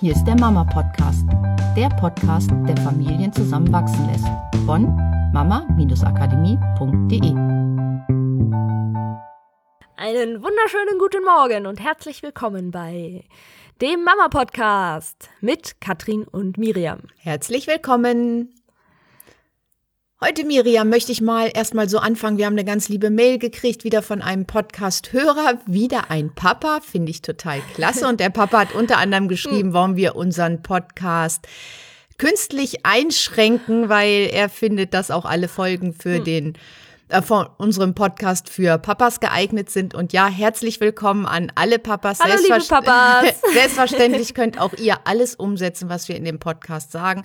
Hier ist der Mama Podcast, der Podcast, der Familien zusammenwachsen lässt. Von mama-akademie.de. Einen wunderschönen guten Morgen und herzlich willkommen bei dem Mama Podcast mit Katrin und Miriam. Herzlich willkommen. Heute, Miriam, möchte ich mal erstmal so anfangen. Wir haben eine ganz liebe Mail gekriegt, wieder von einem Podcast-Hörer, wieder ein Papa, finde ich total klasse. Und der Papa hat unter anderem geschrieben, warum wir unseren Podcast künstlich einschränken, weil er findet, dass auch alle Folgen für hm. den äh, von unserem Podcast für Papas geeignet sind. Und ja, herzlich willkommen an alle Papas. Hallo, Selbstver liebe Papas. Selbstverständlich könnt auch ihr alles umsetzen, was wir in dem Podcast sagen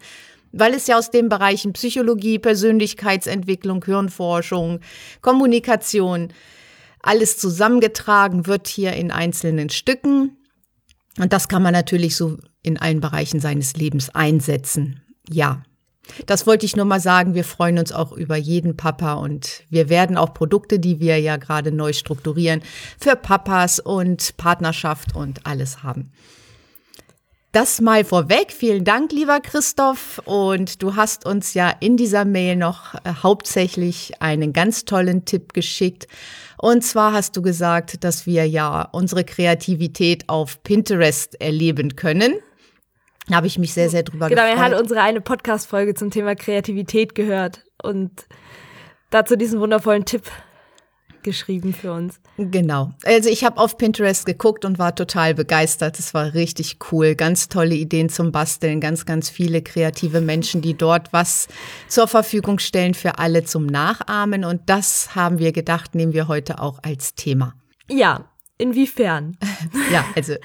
weil es ja aus den Bereichen Psychologie, Persönlichkeitsentwicklung, Hirnforschung, Kommunikation alles zusammengetragen wird hier in einzelnen Stücken. Und das kann man natürlich so in allen Bereichen seines Lebens einsetzen. Ja. Das wollte ich nur mal sagen. Wir freuen uns auch über jeden Papa und wir werden auch Produkte, die wir ja gerade neu strukturieren, für Papas und Partnerschaft und alles haben. Das mal vorweg. Vielen Dank, lieber Christoph. Und du hast uns ja in dieser Mail noch äh, hauptsächlich einen ganz tollen Tipp geschickt. Und zwar hast du gesagt, dass wir ja unsere Kreativität auf Pinterest erleben können. Da habe ich mich sehr, sehr drüber genau, gefreut. Genau, er hat unsere eine Podcast-Folge zum Thema Kreativität gehört und dazu diesen wundervollen Tipp geschrieben für uns. Genau. Also ich habe auf Pinterest geguckt und war total begeistert. Es war richtig cool. Ganz tolle Ideen zum Basteln. Ganz, ganz viele kreative Menschen, die dort was zur Verfügung stellen für alle zum Nachahmen. Und das haben wir gedacht, nehmen wir heute auch als Thema. Ja, inwiefern? ja, also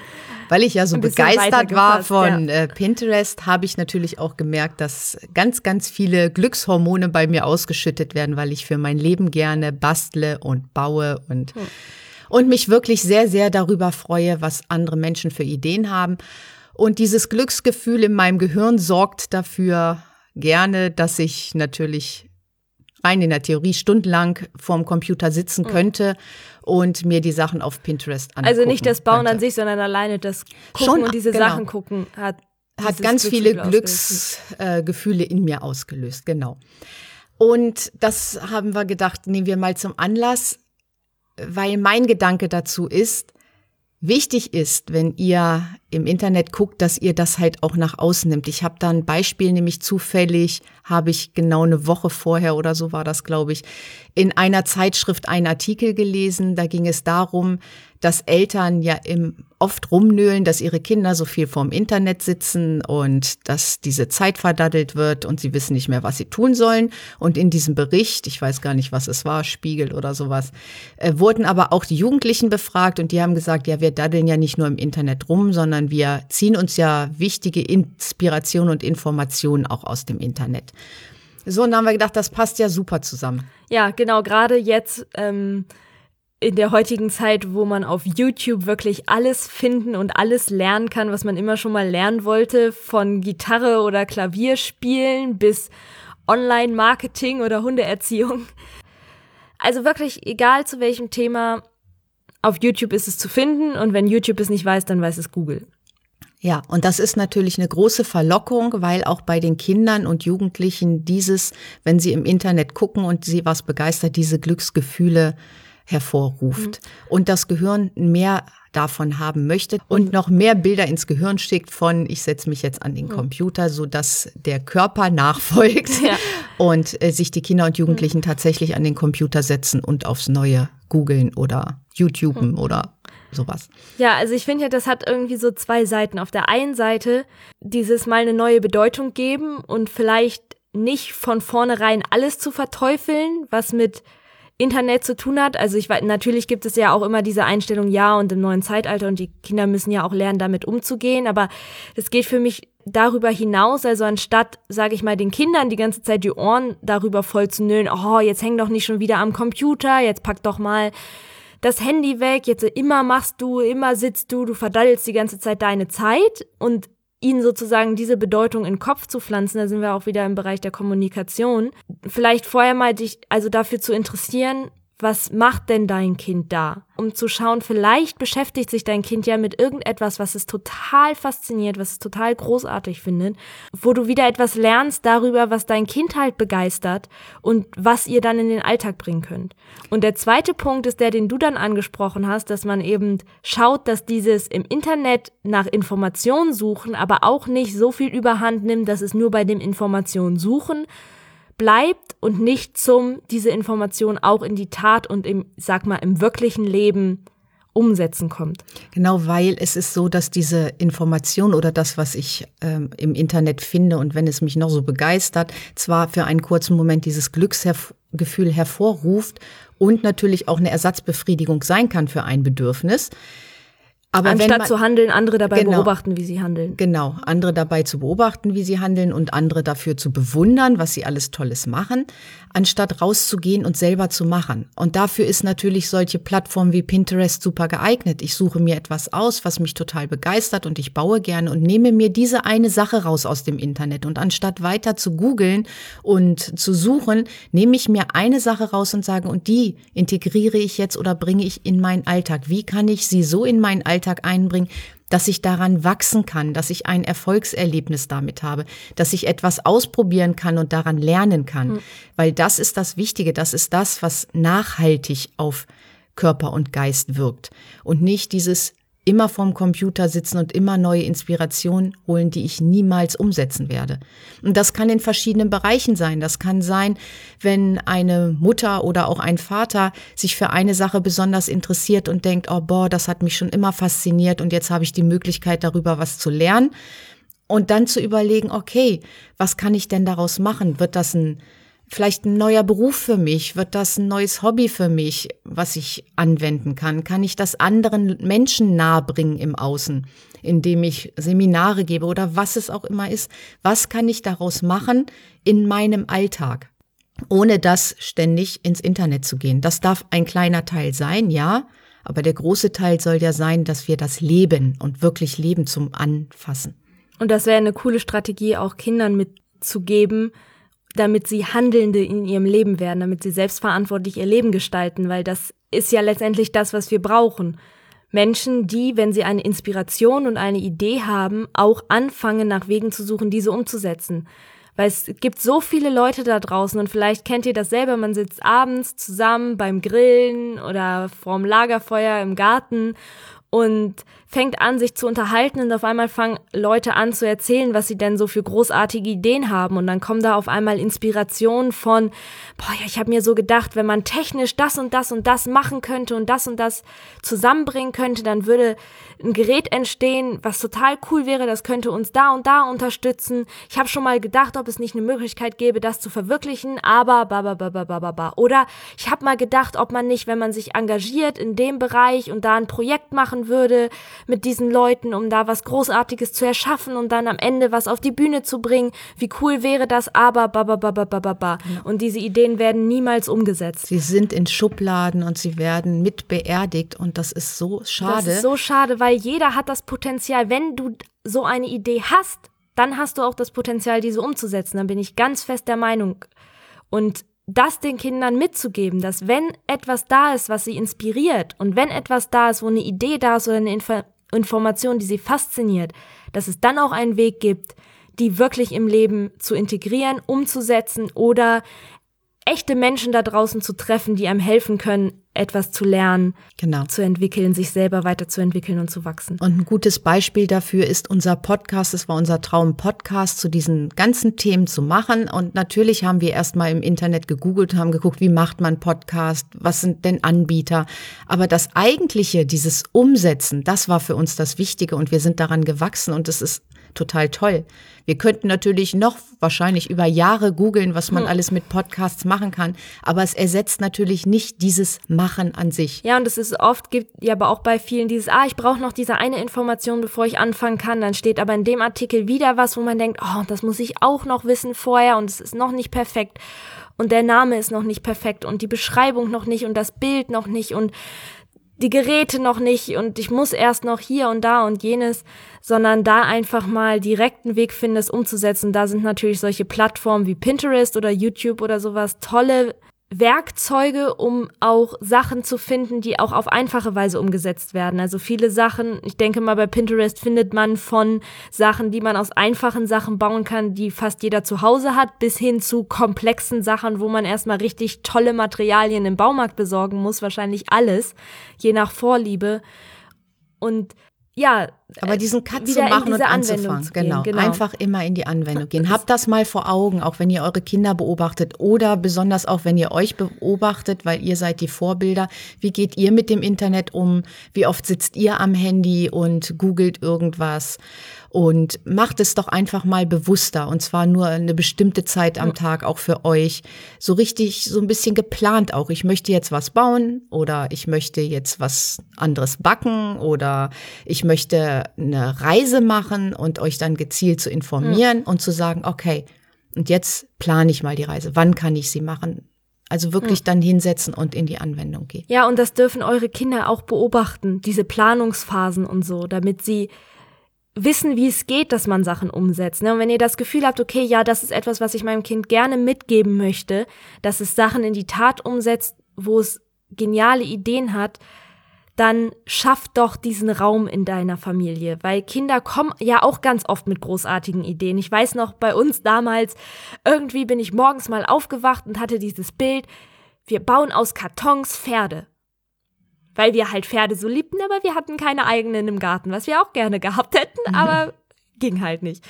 weil ich ja so begeistert war von ja. äh, Pinterest, habe ich natürlich auch gemerkt, dass ganz, ganz viele Glückshormone bei mir ausgeschüttet werden, weil ich für mein Leben gerne bastle und baue und, hm. und mich wirklich sehr, sehr darüber freue, was andere Menschen für Ideen haben. Und dieses Glücksgefühl in meinem Gehirn sorgt dafür gerne, dass ich natürlich rein in der Theorie stundenlang vorm Computer sitzen mhm. könnte und mir die Sachen auf Pinterest angucken Also nicht das Bauen könnte. an sich, sondern alleine das Gucken Schon, und diese genau. Sachen gucken hat hat ganz viele Glücksgefühle in mir ausgelöst, genau. Und das haben wir gedacht, nehmen wir mal zum Anlass, weil mein Gedanke dazu ist, wichtig ist, wenn ihr im Internet guckt, dass ihr das halt auch nach außen nimmt. Ich habe da ein Beispiel, nämlich zufällig habe ich genau eine Woche vorher oder so war das, glaube ich, in einer Zeitschrift einen Artikel gelesen. Da ging es darum, dass Eltern ja im, oft rumnöhlen, dass ihre Kinder so viel vorm Internet sitzen und dass diese Zeit verdaddelt wird und sie wissen nicht mehr, was sie tun sollen. Und in diesem Bericht, ich weiß gar nicht, was es war, Spiegel oder sowas, äh, wurden aber auch die Jugendlichen befragt und die haben gesagt, ja, wir daddeln ja nicht nur im Internet rum, sondern wir ziehen uns ja wichtige Inspiration und Informationen auch aus dem Internet. So, und dann haben wir gedacht, das passt ja super zusammen. Ja, genau, gerade jetzt. Ähm in der heutigen Zeit, wo man auf YouTube wirklich alles finden und alles lernen kann, was man immer schon mal lernen wollte, von Gitarre oder Klavierspielen bis Online-Marketing oder Hundeerziehung. Also wirklich, egal zu welchem Thema, auf YouTube ist es zu finden und wenn YouTube es nicht weiß, dann weiß es Google. Ja, und das ist natürlich eine große Verlockung, weil auch bei den Kindern und Jugendlichen dieses, wenn sie im Internet gucken und sie was begeistert, diese Glücksgefühle hervorruft. Mhm. Und das Gehirn mehr davon haben möchte und noch mehr Bilder ins Gehirn schickt von ich setze mich jetzt an den Computer, so dass der Körper nachfolgt ja. und äh, sich die Kinder und Jugendlichen tatsächlich an den Computer setzen und aufs neue googeln oder YouTuben mhm. oder sowas. Ja, also ich finde ja, das hat irgendwie so zwei Seiten. Auf der einen Seite dieses mal eine neue Bedeutung geben und vielleicht nicht von vornherein alles zu verteufeln, was mit Internet zu tun hat. Also ich weiß, natürlich gibt es ja auch immer diese Einstellung, ja, und im neuen Zeitalter und die Kinder müssen ja auch lernen, damit umzugehen. Aber es geht für mich darüber hinaus, also anstatt, sage ich mal, den Kindern die ganze Zeit die Ohren darüber voll zu nüllen, oh, jetzt häng doch nicht schon wieder am Computer, jetzt pack doch mal das Handy weg, jetzt immer machst du, immer sitzt du, du verdaddelst die ganze Zeit deine Zeit und ihnen sozusagen diese Bedeutung in den Kopf zu pflanzen, da sind wir auch wieder im Bereich der Kommunikation, vielleicht vorher mal dich also dafür zu interessieren, was macht denn dein Kind da? Um zu schauen, vielleicht beschäftigt sich dein Kind ja mit irgendetwas, was es total fasziniert, was es total großartig findet, wo du wieder etwas lernst darüber, was dein Kind halt begeistert und was ihr dann in den Alltag bringen könnt. Und der zweite Punkt ist der, den du dann angesprochen hast, dass man eben schaut, dass dieses im Internet nach Informationen suchen, aber auch nicht so viel überhand nimmt, dass es nur bei dem Informationen suchen bleibt und nicht zum diese Information auch in die Tat und im, sag mal, im wirklichen Leben umsetzen kommt. Genau, weil es ist so, dass diese Information oder das, was ich ähm, im Internet finde und wenn es mich noch so begeistert, zwar für einen kurzen Moment dieses Glücksgefühl hervorruft und natürlich auch eine Ersatzbefriedigung sein kann für ein Bedürfnis. Aber Anstatt man, zu handeln, andere dabei genau, beobachten, wie sie handeln. Genau, andere dabei zu beobachten, wie sie handeln und andere dafür zu bewundern, was sie alles Tolles machen, anstatt rauszugehen und selber zu machen. Und dafür ist natürlich solche Plattformen wie Pinterest super geeignet. Ich suche mir etwas aus, was mich total begeistert und ich baue gerne und nehme mir diese eine Sache raus aus dem Internet. Und anstatt weiter zu googeln und zu suchen, nehme ich mir eine Sache raus und sage, und die integriere ich jetzt oder bringe ich in meinen Alltag. Wie kann ich sie so in meinen Alltag Alltag einbringen, dass ich daran wachsen kann, dass ich ein Erfolgserlebnis damit habe, dass ich etwas ausprobieren kann und daran lernen kann. Mhm. Weil das ist das Wichtige, das ist das, was nachhaltig auf Körper und Geist wirkt. Und nicht dieses immer vorm Computer sitzen und immer neue Inspirationen holen, die ich niemals umsetzen werde. Und das kann in verschiedenen Bereichen sein. Das kann sein, wenn eine Mutter oder auch ein Vater sich für eine Sache besonders interessiert und denkt, oh boah, das hat mich schon immer fasziniert und jetzt habe ich die Möglichkeit darüber was zu lernen. Und dann zu überlegen, okay, was kann ich denn daraus machen? Wird das ein vielleicht ein neuer Beruf für mich? Wird das ein neues Hobby für mich, was ich anwenden kann? Kann ich das anderen Menschen nahebringen im Außen, indem ich Seminare gebe oder was es auch immer ist? Was kann ich daraus machen in meinem Alltag? Ohne das ständig ins Internet zu gehen. Das darf ein kleiner Teil sein, ja. Aber der große Teil soll ja sein, dass wir das leben und wirklich leben zum Anfassen. Und das wäre eine coole Strategie, auch Kindern mitzugeben, damit sie Handelnde in ihrem Leben werden, damit sie selbstverantwortlich ihr Leben gestalten, weil das ist ja letztendlich das, was wir brauchen. Menschen, die, wenn sie eine Inspiration und eine Idee haben, auch anfangen, nach Wegen zu suchen, diese umzusetzen. Weil es gibt so viele Leute da draußen und vielleicht kennt ihr das selber, man sitzt abends zusammen beim Grillen oder vorm Lagerfeuer im Garten und fängt an, sich zu unterhalten und auf einmal fangen Leute an zu erzählen, was sie denn so für großartige Ideen haben und dann kommen da auf einmal Inspirationen von, boah, ja, ich habe mir so gedacht, wenn man technisch das und das und das machen könnte und das und das zusammenbringen könnte, dann würde ein Gerät entstehen, was total cool wäre, das könnte uns da und da unterstützen. Ich habe schon mal gedacht, ob es nicht eine Möglichkeit gäbe, das zu verwirklichen, aber ba ba ba ba ba ba. Oder ich habe mal gedacht, ob man nicht, wenn man sich engagiert in dem Bereich und da ein Projekt machen würde, mit diesen Leuten, um da was Großartiges zu erschaffen und dann am Ende was auf die Bühne zu bringen. Wie cool wäre das, aber ba ba ba ba ba ba ba. Und diese Ideen werden niemals umgesetzt. Sie sind in Schubladen und sie werden mit beerdigt und das ist so schade. Das ist so schade, weil jeder hat das Potenzial, wenn du so eine Idee hast, dann hast du auch das Potenzial, diese umzusetzen. Dann bin ich ganz fest der Meinung. Und das den Kindern mitzugeben, dass wenn etwas da ist, was sie inspiriert und wenn etwas da ist, wo eine Idee da ist oder eine Info Information, die sie fasziniert, dass es dann auch einen Weg gibt, die wirklich im Leben zu integrieren, umzusetzen oder echte Menschen da draußen zu treffen, die einem helfen können, etwas zu lernen, genau. zu entwickeln, sich selber weiterzuentwickeln und zu wachsen. Und ein gutes Beispiel dafür ist unser Podcast. Es war unser Traum, Podcast zu diesen ganzen Themen zu machen. Und natürlich haben wir erstmal im Internet gegoogelt, haben geguckt, wie macht man Podcast, was sind denn Anbieter. Aber das eigentliche, dieses Umsetzen, das war für uns das Wichtige und wir sind daran gewachsen und es ist total toll. Wir könnten natürlich noch wahrscheinlich über Jahre googeln, was man hm. alles mit Podcasts machen kann, aber es ersetzt natürlich nicht dieses Machen an sich. Ja, und es ist oft gibt ja aber auch bei vielen dieses, ah, ich brauche noch diese eine Information, bevor ich anfangen kann. Dann steht aber in dem Artikel wieder was, wo man denkt, oh, das muss ich auch noch wissen vorher und es ist noch nicht perfekt und der Name ist noch nicht perfekt und die Beschreibung noch nicht und das Bild noch nicht und die Geräte noch nicht und ich muss erst noch hier und da und jenes, sondern da einfach mal direkt einen Weg finden, es umzusetzen. Da sind natürlich solche Plattformen wie Pinterest oder YouTube oder sowas tolle Werkzeuge, um auch Sachen zu finden, die auch auf einfache Weise umgesetzt werden. Also viele Sachen, ich denke mal, bei Pinterest findet man von Sachen, die man aus einfachen Sachen bauen kann, die fast jeder zu Hause hat, bis hin zu komplexen Sachen, wo man erstmal richtig tolle Materialien im Baumarkt besorgen muss, wahrscheinlich alles, je nach Vorliebe. Und ja, aber äh, diesen Cut zu machen und anzufangen, genau. genau. Einfach immer in die Anwendung gehen. Habt das mal vor Augen, auch wenn ihr eure Kinder beobachtet oder besonders auch wenn ihr euch beobachtet, weil ihr seid die Vorbilder. Wie geht ihr mit dem Internet um? Wie oft sitzt ihr am Handy und googelt irgendwas? Und macht es doch einfach mal bewusster und zwar nur eine bestimmte Zeit am Tag auch für euch. So richtig, so ein bisschen geplant auch. Ich möchte jetzt was bauen oder ich möchte jetzt was anderes backen oder ich möchte eine Reise machen und euch dann gezielt zu informieren mhm. und zu sagen, okay, und jetzt plane ich mal die Reise. Wann kann ich sie machen? Also wirklich dann hinsetzen und in die Anwendung gehen. Ja, und das dürfen eure Kinder auch beobachten, diese Planungsphasen und so, damit sie wissen, wie es geht, dass man Sachen umsetzt. Ne? Und wenn ihr das Gefühl habt, okay, ja, das ist etwas, was ich meinem Kind gerne mitgeben möchte, dass es Sachen in die Tat umsetzt, wo es geniale Ideen hat, dann schaff doch diesen Raum in deiner Familie, weil Kinder kommen ja auch ganz oft mit großartigen Ideen. Ich weiß noch, bei uns damals, irgendwie bin ich morgens mal aufgewacht und hatte dieses Bild, wir bauen aus Kartons Pferde weil wir halt Pferde so liebten, aber wir hatten keine eigenen im Garten, was wir auch gerne gehabt hätten, aber ging halt nicht.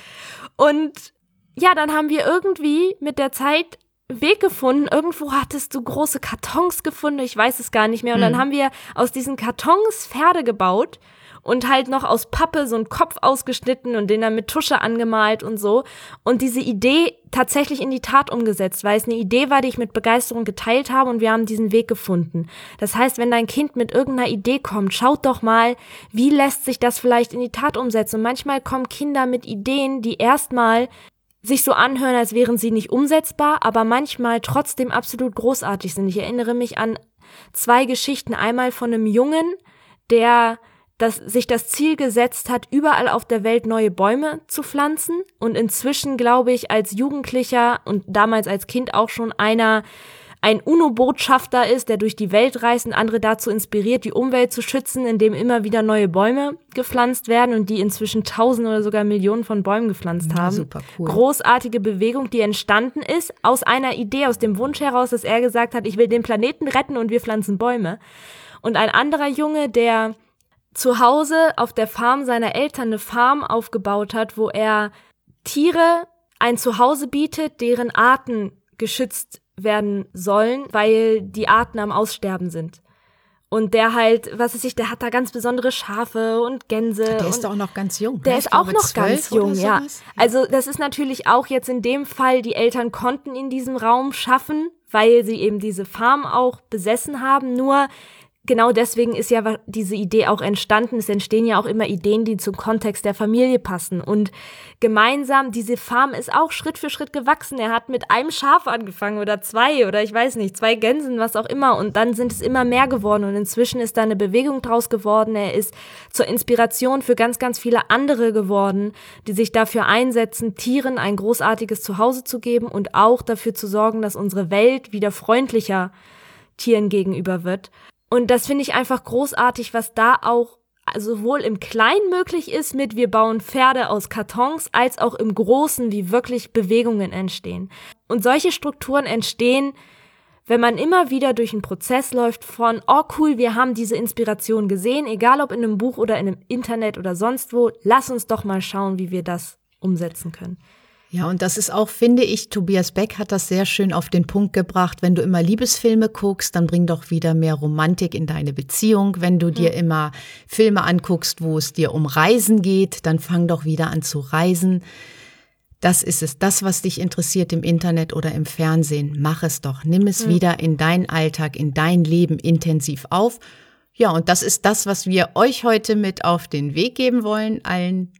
Und ja, dann haben wir irgendwie mit der Zeit Weg gefunden. Irgendwo hattest du große Kartons gefunden, ich weiß es gar nicht mehr. Und dann mhm. haben wir aus diesen Kartons Pferde gebaut und halt noch aus Pappe so einen Kopf ausgeschnitten und den dann mit Tusche angemalt und so. Und diese Idee tatsächlich in die Tat umgesetzt, weil es eine Idee war, die ich mit Begeisterung geteilt habe und wir haben diesen Weg gefunden. Das heißt, wenn dein Kind mit irgendeiner Idee kommt, schaut doch mal, wie lässt sich das vielleicht in die Tat umsetzen. Und manchmal kommen Kinder mit Ideen, die erstmal sich so anhören, als wären sie nicht umsetzbar, aber manchmal trotzdem absolut großartig sind. Ich erinnere mich an zwei Geschichten. Einmal von einem Jungen, der dass sich das Ziel gesetzt hat, überall auf der Welt neue Bäume zu pflanzen und inzwischen, glaube ich, als Jugendlicher und damals als Kind auch schon einer ein UNO-Botschafter ist, der durch die Welt reist und andere dazu inspiriert, die Umwelt zu schützen, indem immer wieder neue Bäume gepflanzt werden und die inzwischen tausend oder sogar Millionen von Bäumen gepflanzt haben. super cool. Großartige Bewegung, die entstanden ist aus einer Idee, aus dem Wunsch heraus, dass er gesagt hat, ich will den Planeten retten und wir pflanzen Bäume. Und ein anderer Junge, der zu Hause auf der Farm seiner Eltern eine Farm aufgebaut hat, wo er Tiere ein Zuhause bietet, deren Arten geschützt werden sollen, weil die Arten am Aussterben sind. Und der halt, was weiß ich, der hat da ganz besondere Schafe und Gänse. Der ist doch auch noch ganz jung. Der ne? ist auch noch ganz jung, ja. Also das ist natürlich auch jetzt in dem Fall, die Eltern konnten in diesem Raum schaffen, weil sie eben diese Farm auch besessen haben. Nur genau deswegen ist ja diese Idee auch entstanden. Es entstehen ja auch immer Ideen, die zum Kontext der Familie passen. Und gemeinsam, diese Farm ist auch Schritt für Schritt gewachsen. Er hat mit einem Schaf angefangen oder zwei oder ich weiß nicht, zwei Gänsen, was auch immer. Und dann sind es immer mehr geworden. Und inzwischen ist da eine Bewegung draus geworden. Er ist zur Inspiration für ganz, ganz viele andere geworden, die sich dafür einsetzen, Tieren ein großartiges Zuhause zu geben und auch dafür zu sorgen, dass unsere Welt wieder freundlicher Tieren gegenüber wird. Und das finde ich einfach großartig, was da auch sowohl im Kleinen möglich ist mit wir bauen Pferde aus Kartons, als auch im Großen, wie wirklich Bewegungen entstehen. Und solche Strukturen entstehen, wenn man immer wieder durch einen Prozess läuft von, oh cool, wir haben diese Inspiration gesehen, egal ob in einem Buch oder in einem Internet oder sonst wo, lass uns doch mal schauen, wie wir das umsetzen können. Ja, und das ist auch, finde ich, Tobias Beck hat das sehr schön auf den Punkt gebracht. Wenn du immer Liebesfilme guckst, dann bring doch wieder mehr Romantik in deine Beziehung. Wenn du dir immer Filme anguckst, wo es dir um Reisen geht, dann fang doch wieder an zu reisen. Das ist es, das, was dich interessiert im Internet oder im Fernsehen. Mach es doch. Nimm es mhm. wieder in deinen Alltag, in dein Leben intensiv auf. Ja, und das ist das, was wir euch heute mit auf den Weg geben wollen, allen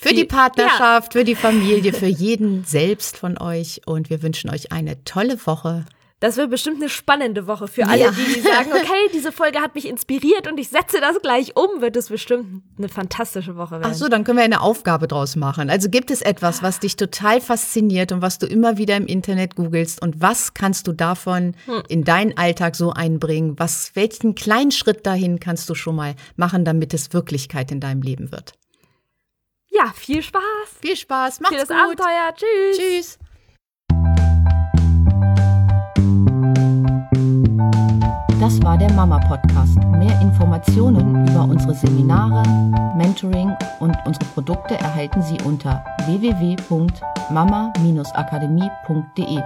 für die Partnerschaft, ja. für die Familie, für jeden selbst von euch. Und wir wünschen euch eine tolle Woche. Das wird bestimmt eine spannende Woche für alle, ja. die, die sagen, okay, diese Folge hat mich inspiriert und ich setze das gleich um, wird es bestimmt eine fantastische Woche werden. Ach so, dann können wir eine Aufgabe draus machen. Also gibt es etwas, was dich total fasziniert und was du immer wieder im Internet googelst und was kannst du davon hm. in deinen Alltag so einbringen? Was, welchen kleinen Schritt dahin kannst du schon mal machen, damit es Wirklichkeit in deinem Leben wird? Ja, viel Spaß. Viel Spaß. Macht's Vieles gut. Abenteuer. Tschüss. Tschüss. Das war der Mama Podcast. Mehr Informationen über unsere Seminare, Mentoring und unsere Produkte erhalten Sie unter www.mama-akademie.de.